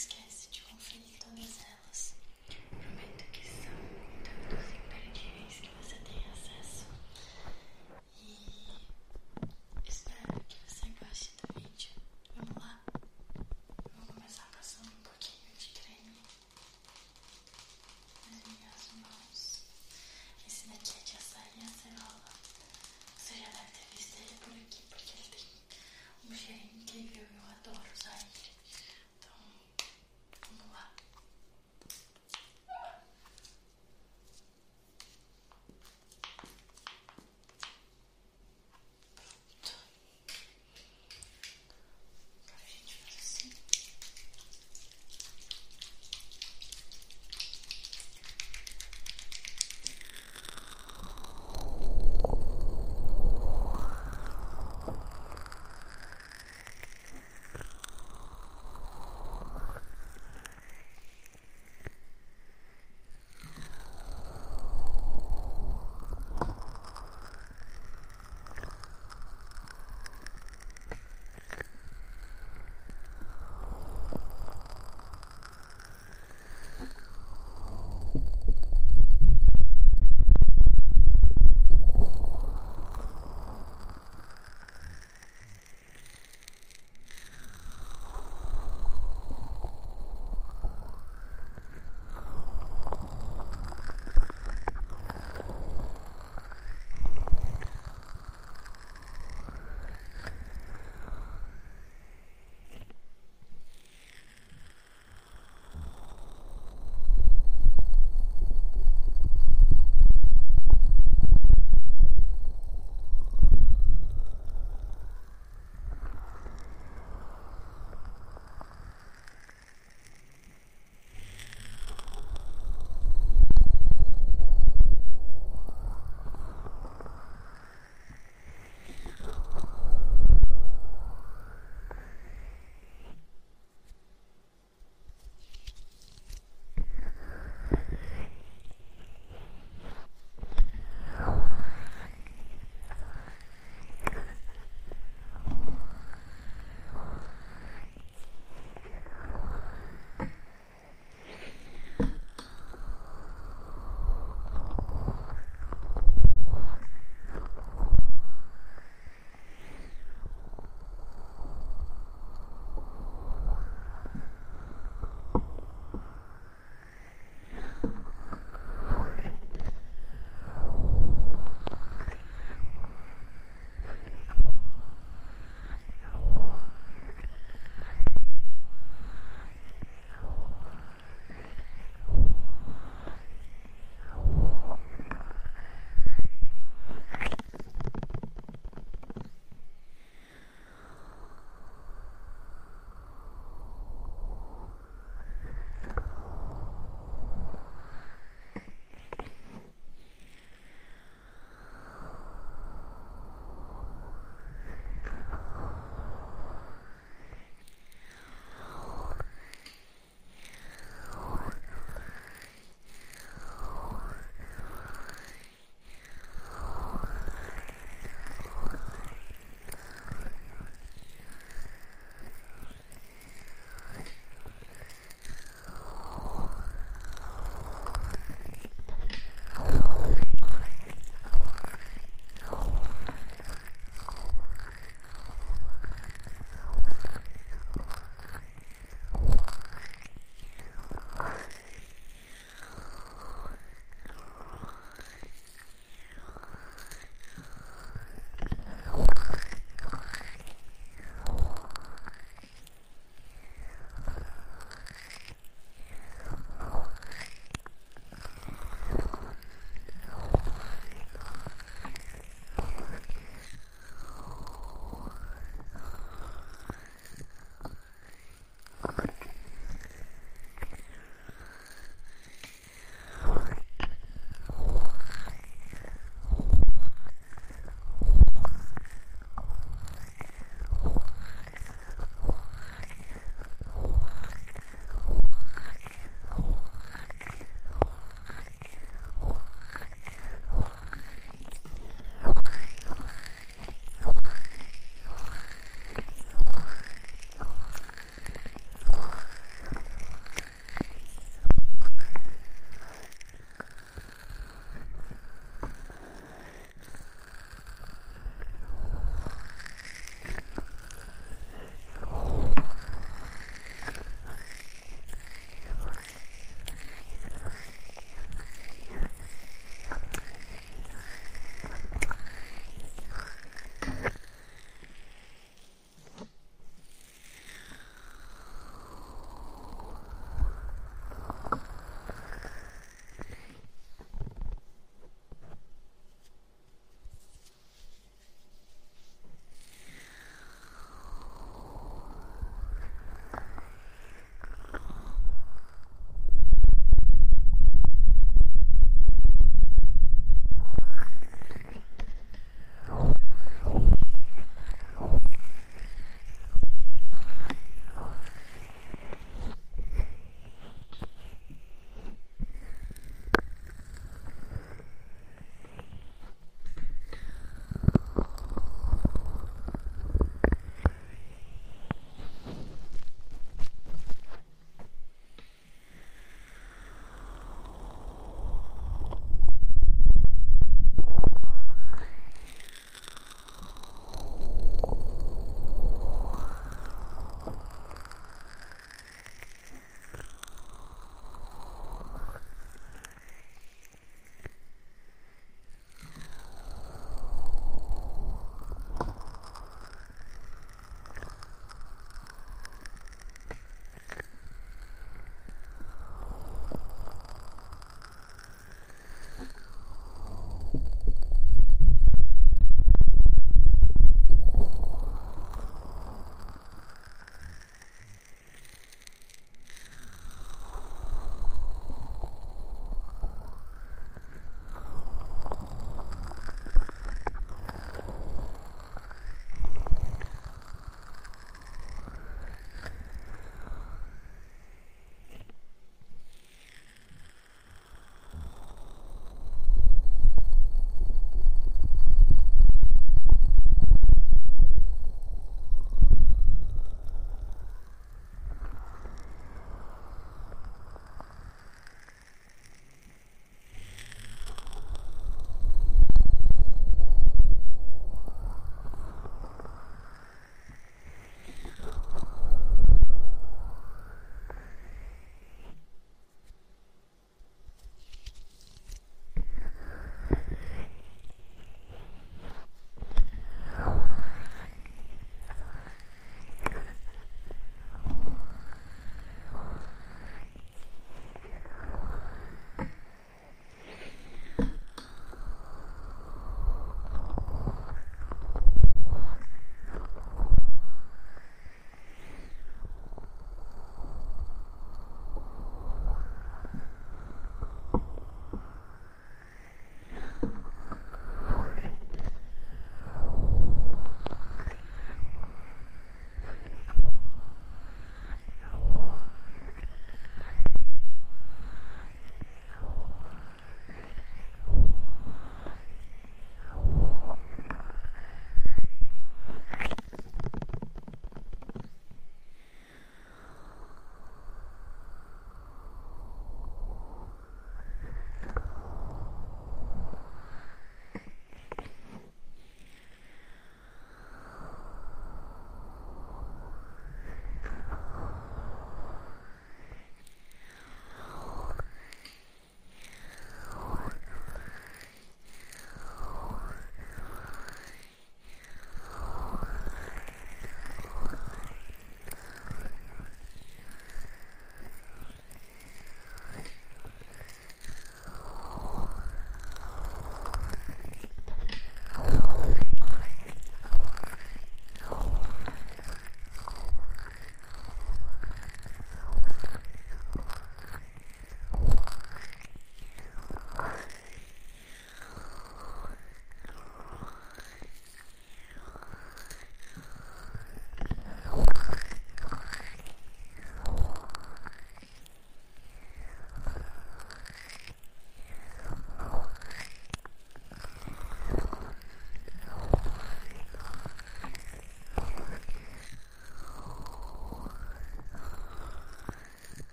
esquece de conferir todas elas. Prometo que são todos imperdíveis que você tem acesso. E espero que você goste do vídeo. Vamos lá? Vou começar passando um pouquinho de creme nas minhas mãos. Esse daqui é de açaí e acerola. Você já deve ter visto ele por aqui, porque ele tem um cheiro incrível.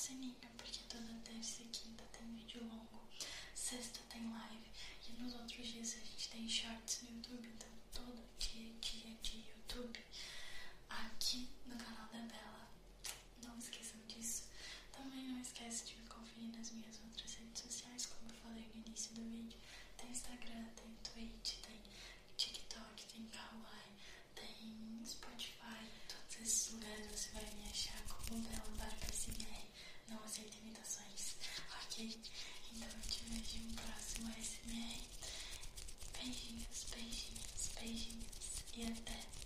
sininho, porque toda terça e quinta tem vídeo longo, sexta tem live e nos outros dias a gente tem shorts no YouTube. Então, todo dia, dia de YouTube aqui no canal da Bela. Não esqueçam disso. Também não esquece de me conferir nas minhas outras redes sociais, como eu falei no início do vídeo. Tem Instagram, tem Twitch, tem TikTok, tem Kawaii, tem Spotify. Todos esses lugares você vai me achar como Bela Barca Cinelli. Não aceita imitações, ok? Então eu te vejo no próximo SMR. Beijinhos, beijinhos, beijinhos e até